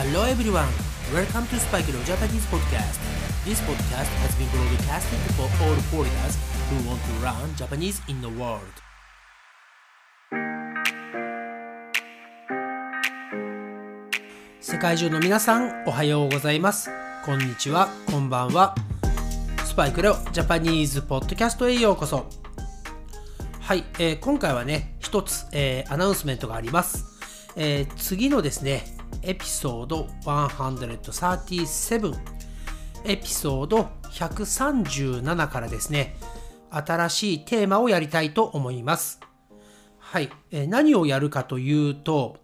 Hello everyone, welcome to SpikeLo Japanese podcast. This podcast has been broadcasted for all foreigners who want to learn Japanese in the world. 世界中の皆さん、おはようございます。こんにちは、こんばんは。スパイクレオジャパニーズポッドキャストへようこそ。はい、えー今回はね、一つ、えーアナウンスメントがあります。えー次のですね、エピソード137、エピソード137からですね、新しいテーマをやりたいと思います。はい、え何をやるかというと、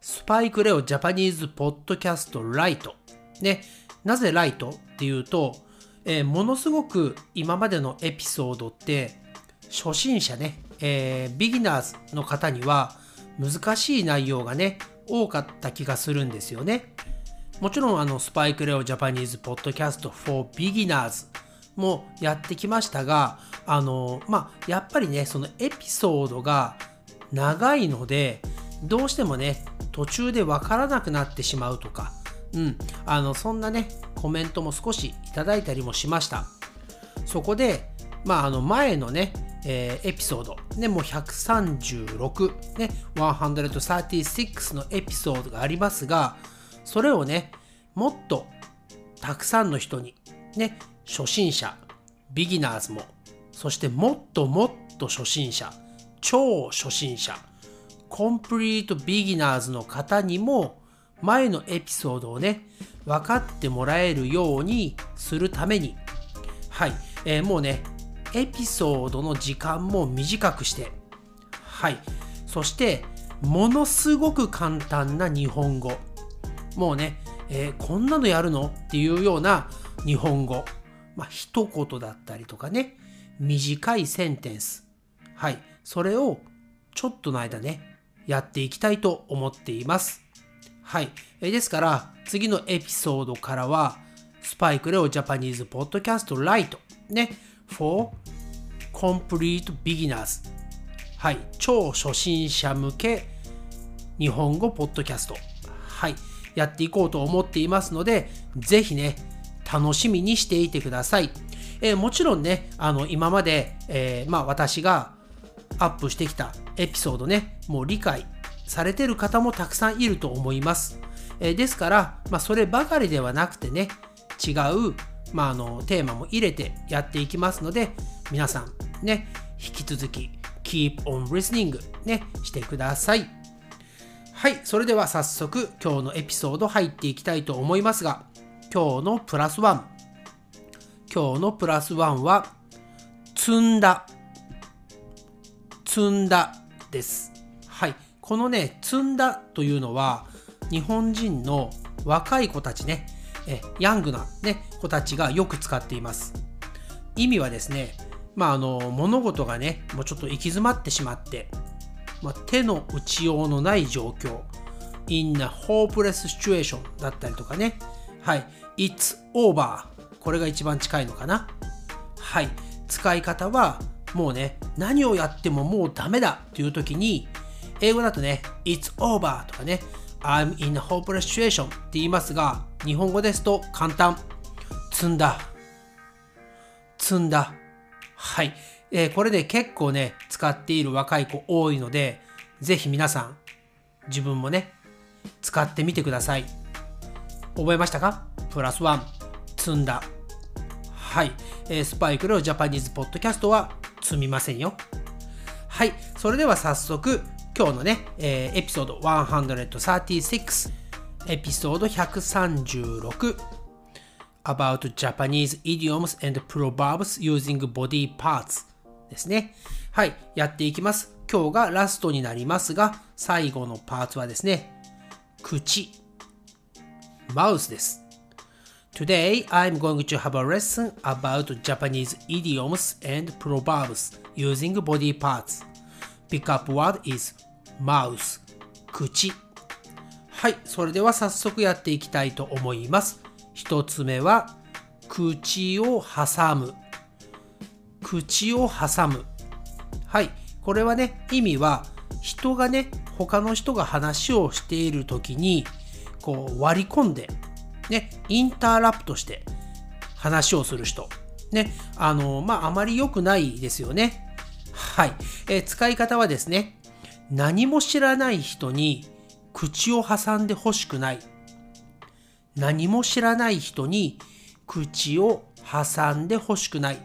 スパイクレオジャパニーズポッドキャストライト。ね、なぜライトっていうと、えものすごく今までのエピソードって、初心者ね、えービギナーズの方には難しい内容がね、多かった気がするんですよね。もちろんあのスパイクレオジャパニーズポッドキャスト for beginners もやってきましたが、あの、まあ、やっぱりね、そのエピソードが長いので、どうしてもね、途中でわからなくなってしまうとか、うん、あの、そんなね、コメントも少しいただいたりもしました。そこで、まあ、あの前のね、えーエピソード、ね、もう136、ね、136のエピソードがありますが、それをね、もっとたくさんの人に、ね、初心者、ビギナーズも、そしてもっともっと初心者、超初心者、コンプリートビギナーズの方にも、前のエピソードをね、分かってもらえるようにするために、はい、えーもうね、エピソードの時間も短くして、はい、そして、ものすごく簡単な日本語。もうね、えーこんなのやるのっていうような日本語。まあ、一言だったりとかね、短いセンテンス。はい、それをちょっとの間ね、やっていきたいと思っています。はい。えーですから、次のエピソードからは、スパイクレオジャパニーズポッドキャストライト。ね。For complete beginners。はい。超初心者向け日本語ポッドキャスト。はい。やっていこうと思っていますので、ぜひね、楽しみにしていてください。えーもちろんね、あの、今まで、えーまあ私がアップしてきたエピソードね、もう理解されてる方もたくさんいると思います。えーですから、まあ、そればかりではなくてね、違う、まあ、あのテーマも入れてやっていきますので、皆さんね、引き続き keep on listening ね、してください。はい、それでは早速今日のエピソード入っていきたいと思いますが、今日のプラスワン。今日のプラスワンは、積んだ。積んだです。はい。このね、積んだというのは、日本人の若い子たちね、えヤングな、ね、子たちがよく使っています。意味はですね、まあ、あの物事がね、もうちょっと行き詰まってしまって、まあ、手の打ちようのない状況、in a hopeless situation だったりとかね、はい、it's over これが一番近いのかな。はい、使い方はもうね、何をやってももうダメだっていう時に、英語だとね、it's over とかね、I'm in a hopeless situation って言いますが、日本語ですと簡単。積んだ。積んだ。はい。えーこれで結構ね、使っている若い子多いので、ぜひ皆さん、自分もね、使ってみてください。覚えましたか？プラスワン、積んだ。はい。えースパイクのジャパニーズポッドキャストは積みませんよ。はい。それでは早速、今日のね、えーエピソード136、エピソード136。About Japanese idioms and proverbs using body parts ですね。はい、やっていきます。今日がラストになりますが、最後のパーツはですね、口、マウスです。Today, I'm going to have a lesson about Japanese idioms and proverbs using body parts. Pickup word is mouse, 口。はい、それでは早速やっていきたいと思います。一つ目は、口を挟む。口を挟む。はい、これはね、意味は、人がね、他の人が話をしているときに、こう割り込んで、ね、インターラプトして話をする人。ね、あの、まあ、あまり良くないですよね。はい。え、使い方はですね、何も知らない人に口を挟んでほしくない。何も知らない人に口を挟んでほしくない。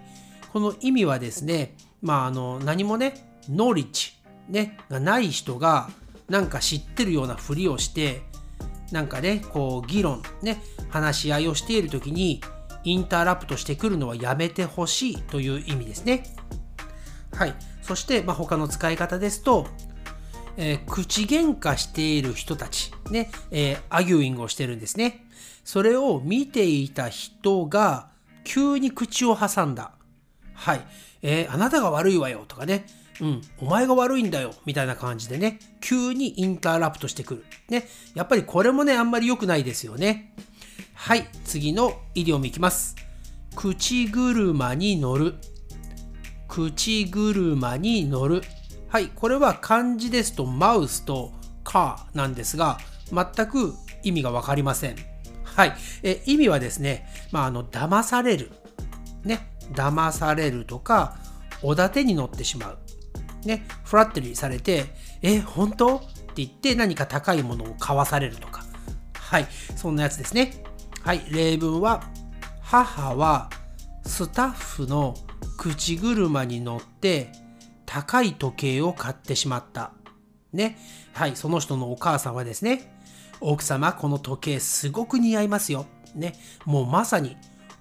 この意味はですね、まあ、あの、何もね、ノーリッジ、ね、がない人が、なんか知ってるようなふりをして、なんかね、こう、議論、ね、話し合いをしているときに、インタラプトしてくるのはやめてほしいという意味ですね。はい。そして、まあ、他の使い方ですと、えー、口喧嘩している人たち、ね、えー、アギューイングをしてるんですね。それを見ていた人が急に口を挟んだ。はい。えー、あなたが悪いわよとかね。うん、お前が悪いんだよみたいな感じでね、急にインタラプトしてくる。ね。やっぱりこれもね、あんまり良くないですよね。はい、次のイディオムいきます。口車に乗る。口車に乗る。はい、これは漢字ですとマウスとカーなんですが、全く意味がわかりません。はい、え意味はですね、まあ、あの、騙される。ね、騙されるとか、おだてに乗ってしまう。ね、フラットリーされて、え、本当？って言って何か高いものを買わされるとか。はい、そんなやつですね。はい、例文は、母はスタッフの口車に乗って高い時計を買ってしまった。ね。はい、その人のお母さんはですね、奥様、この時計すごく似合いますよ。ね。もうまさに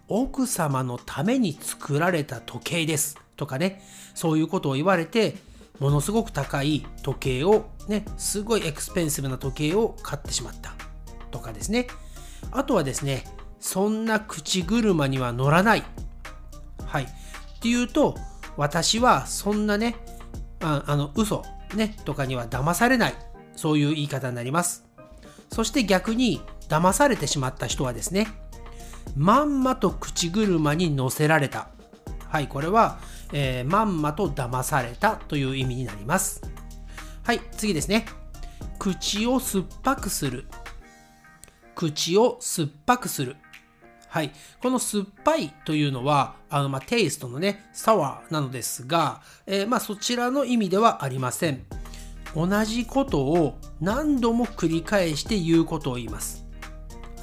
奥様のために作られた時計です。とかね、そういうことを言われて、ものすごく高い時計を、ね、すごいエクスペンシブな時計を買ってしまった。とかですね。あとはですね、そんな口車には乗らない。はい。っていうと、私はそんなね、ああの、嘘、ね、とかには騙されない。そういう言い方になります。そして逆に、騙されてしまった人はですね、まんまと口車に乗せられた。はい、これは、えー、まんまと騙されたという意味になります。はい、次ですね。口を酸っぱくする。口を酸っぱくする。はい。この酸っぱいというのは、あの、まあ、テイストのね、サワーなのですが、えー、まあ、そちらの意味ではありません。同じことを何度も繰り返して言うことを言います。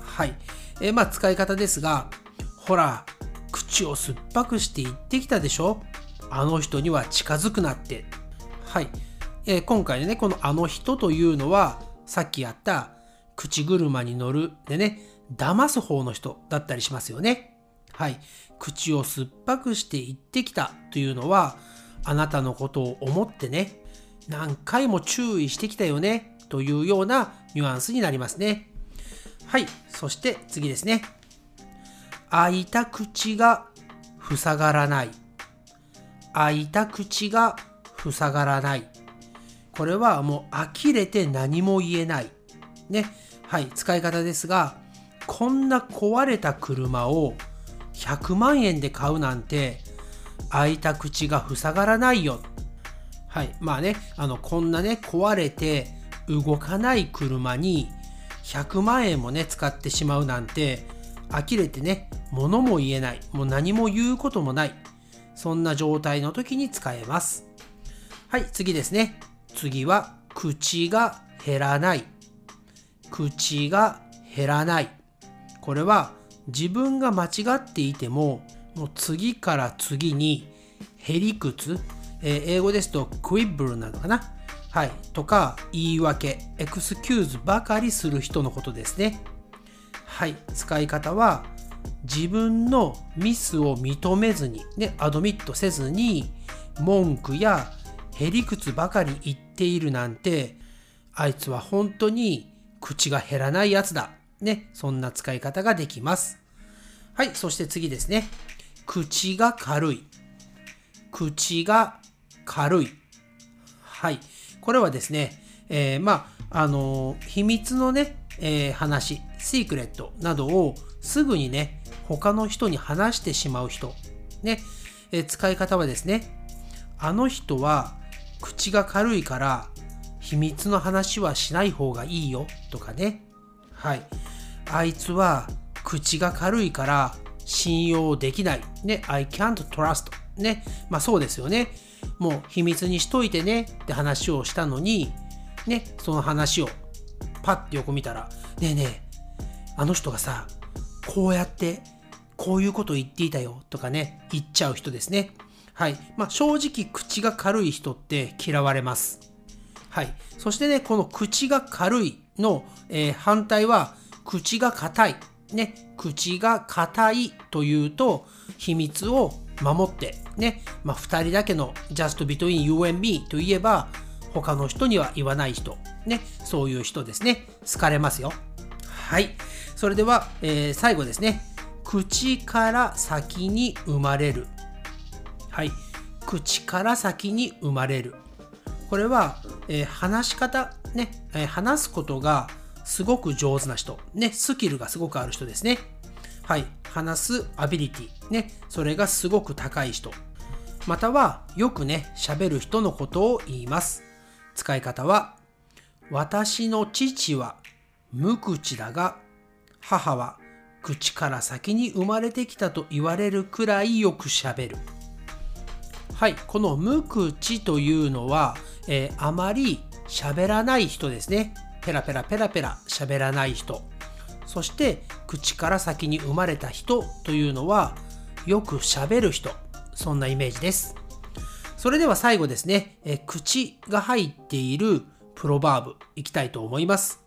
はい。え、まあ、使い方ですが、ほら、口を酸っぱくして言ってきたでしょ？あの人には近づくなって。はい。えー、今回ね、このあの人というのは、さっきやった口車に乗るでね、騙す方の人だったりしますよね。はい。口を酸っぱくして言ってきたというのは、あなたのことを思ってね、何回も注意してきたよねというようなニュアンスになりますね。はい。そして次ですね。開いた口が塞がらない。開いた口が塞がらない。これはもう呆れて何も言えない。ね。はい。使い方ですが、こんな壊れた車を100万円で買うなんて開いた口が塞がらないよ。はい。まあね、あの、こんなね、壊れて動かない車に100万円もね、使ってしまうなんて、呆れてね、物も言えない。もう何も言うこともない。そんな状態の時に使えます。はい、次ですね。次は、口が減らない。口が減らない。これは自分が間違っていても、もう次から次に、へりくつ、えー、英語ですとクイブルなのかな？はい。とか、言い訳、エクスキューズばかりする人のことですね。はい。使い方は、自分のミスを認めずに、ね、アドミットせずに、文句やへりくつばかり言っているなんて、あいつは本当に口が減らないやつだ。ね、そんな使い方ができます。はい、そして次ですね。口が軽い。口が軽い。はい。これはですね、えー、まあ、あのー、秘密のね、えー、話、シークレットなどをすぐにね、他の人に話してしまう人。ね、えー、使い方はですね、あの人は口が軽いから秘密の話はしない方がいいよとかね。はい。あいつは口が軽いから信用できない。ね。I can't trust. ね。まあそうですよね。もう秘密にしといてねって話をしたのに、ね。その話をパッて横見たら、ねえねえ、あの人がさ、こうやってこういうこと言っていたよとかね、言っちゃう人ですね。はい。まあ、正直口が軽い人って嫌われます。はい。そしてね、この口が軽いの、えー、反対は口が硬い。ね、口が硬いというと秘密を守ってね、まあ、2人だけの just between you and me といえば他の人には言わない人、ね、そういう人ですね。好かれますよ。はい。それでは、えー、最後ですね。口から先に生まれる。はい。口から先に生まれる。これは、えー、話し方、ね、えー、話すことがすごく上手な人、ね、スキルがすごくある人ですね。はい。話すアビリティ、ね、それがすごく高い人。または、よくね、喋る人のことを言います。使い方は、私の父は無口だが、母は口から先に生まれてきたと言われるくらいよくしゃべる。はい、この無口というのは、えー、あまり喋らない人ですね。ペラペラペラペラ喋らない人。そして口から先に生まれた人というのはよく喋る人。そんなイメージです。それでは最後ですね、え、口が入っているプロバーブいきたいと思います。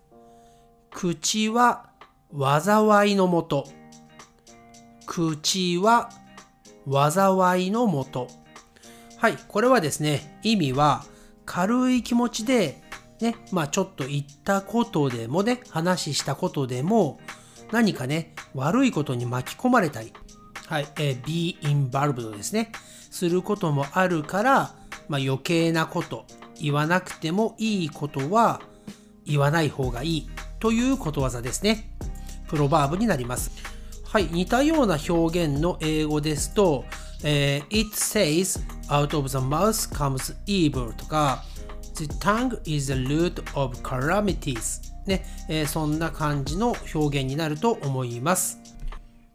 口は災いのもと。口は災いのもと。はい、これはですね、意味は軽い気持ちで、ね、まあちょっと言ったことでもね、話したことでも、何かね、悪いことに巻き込まれたり、はい、えー、be involved ですね、することもあるから、まあ余計なこと、言わなくてもいいことは言わない方がいいということわざですね。プロバーブになります。はい、似たような表現の英語ですと、えー、It says out of the mouth comes evil とか The tongue is the root of calamities ね、えー、そんな感じの表現になると思います。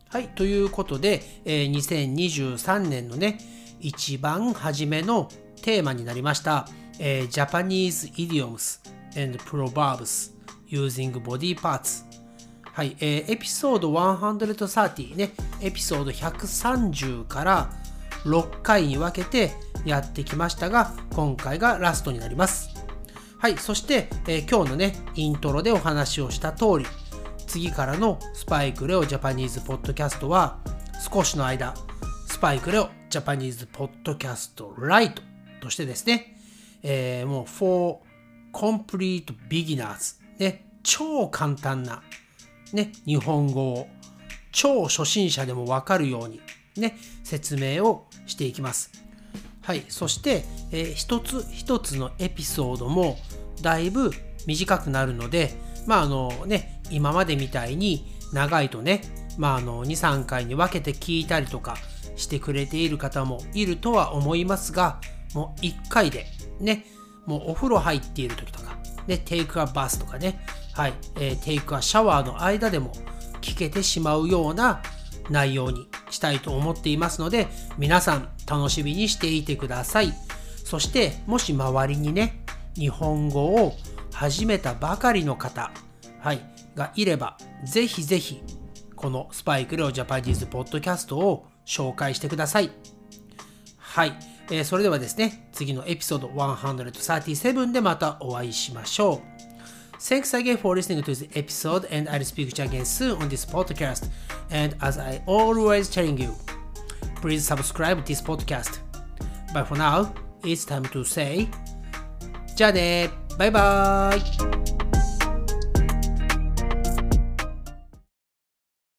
はい、ということで、えー、2023年のね、一番初めのテーマになりました、えー、Japanese idioms and proverbs using body parts はい、えー、エピソード130ね、エピソード130から6回に分けてやってきましたが、今回がラストになります。はい、そして、えー、今日のね、イントロでお話をした通り、次からのスパイクレオジャパニーズポッドキャストは、少しの間、スパイクレオジャパニーズポッドキャストライトとしてですね、えー、もう for complete beginners ね、超簡単なね、日本語を超初心者でもわかるようにね、説明をしていきます。はい、そして、えー、一つ一つのエピソードもだいぶ短くなるので、まああのね、今までみたいに長いとね、まあの2、3回に分けて聞いたりとかしてくれている方もいるとは思いますが、もう1回でね、もうお風呂入っている時とか、ね、テイクアバスとかね、はい、えー、テイクアシャワーの間でも聞けてしまうような内容にしたいと思っていますので、皆さん楽しみにしていてください。そして、もし周りにね、日本語を始めたばかりの方、はい、がいれば、ぜひぜひ、このスパイクロジャパニーズポッドキャストを紹介してください。はい、えー、それではですね、次のエピソード137でまたお会いしましょう。Thanks again for listening to this episode, and I'll speak to you again soon on this podcast. And as I always telling you, please subscribe this podcast. But for now, it's time to say, じゃあねバイバイ